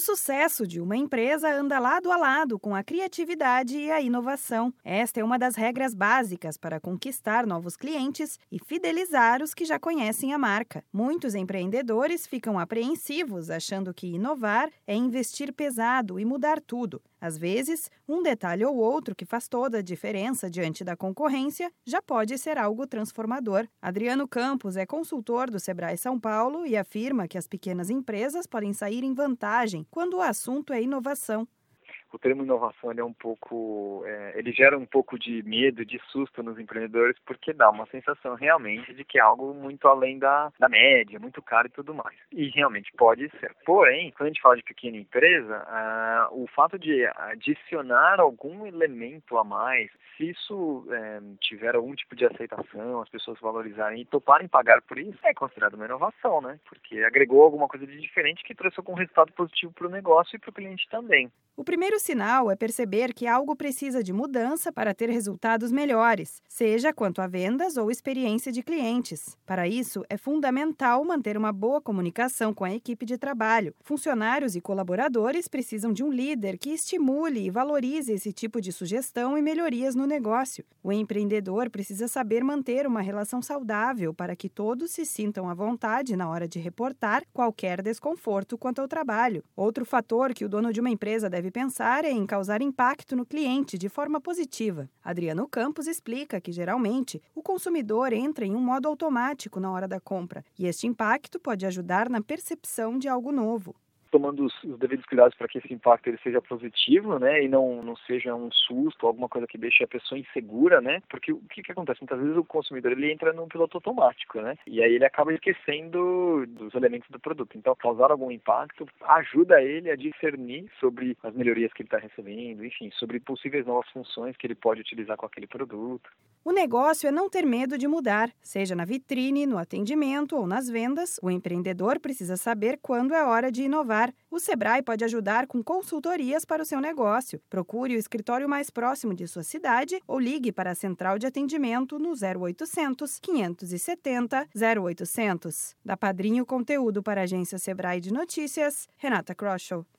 sucesso de uma empresa anda lado a lado com a criatividade e a inovação. Esta é uma das regras básicas para conquistar novos clientes e fidelizar os que já conhecem a marca. Muitos empreendedores ficam apreensivos, achando que inovar é investir pesado e mudar tudo. Às vezes, um detalhe ou outro que faz toda a diferença diante da concorrência já pode ser algo transformador. Adriano Campos é consultor do Sebrae São Paulo e afirma que as pequenas empresas podem sair em vantagem quando o assunto é inovação o termo inovação é um pouco, é, ele gera um pouco de medo, de susto nos empreendedores, porque dá uma sensação realmente de que é algo muito além da, da média, muito caro e tudo mais. E realmente pode ser. Porém, quando a gente fala de pequena empresa, uh, o fato de adicionar algum elemento a mais, se isso é, tiver algum tipo de aceitação, as pessoas valorizarem e toparem pagar por isso, é considerado uma inovação, né? Porque agregou alguma coisa de diferente que trouxe algum resultado positivo para o negócio e para o cliente também. O primeiro sinal é perceber que algo precisa de mudança para ter resultados melhores, seja quanto a vendas ou experiência de clientes. Para isso, é fundamental manter uma boa comunicação com a equipe de trabalho. Funcionários e colaboradores precisam de um líder que estimule e valorize esse tipo de sugestão e melhorias no negócio. O empreendedor precisa saber manter uma relação saudável para que todos se sintam à vontade na hora de reportar qualquer desconforto quanto ao trabalho. Outro fator que o dono de uma empresa deve pensar é em causar impacto no cliente de forma positiva. Adriano Campos explica que, geralmente, o consumidor entra em um modo automático na hora da compra e este impacto pode ajudar na percepção de algo novo tomando os, os, devidos cuidados para que esse impacto ele seja positivo, né, e não, não seja um susto, alguma coisa que deixe a pessoa insegura, né, porque o que, que acontece? Muitas vezes o consumidor ele entra num piloto automático, né, e aí ele acaba esquecendo dos elementos do produto. Então, causar algum impacto ajuda ele a discernir sobre as melhorias que ele está recebendo, enfim, sobre possíveis novas funções que ele pode utilizar com aquele produto. O negócio é não ter medo de mudar, seja na vitrine, no atendimento ou nas vendas. O empreendedor precisa saber quando é hora de inovar o Sebrae pode ajudar com consultorias para o seu negócio. Procure o escritório mais próximo de sua cidade ou ligue para a central de atendimento no 0800 570 0800. Da Padrinho Conteúdo para a agência Sebrae de Notícias, Renata Kroschel.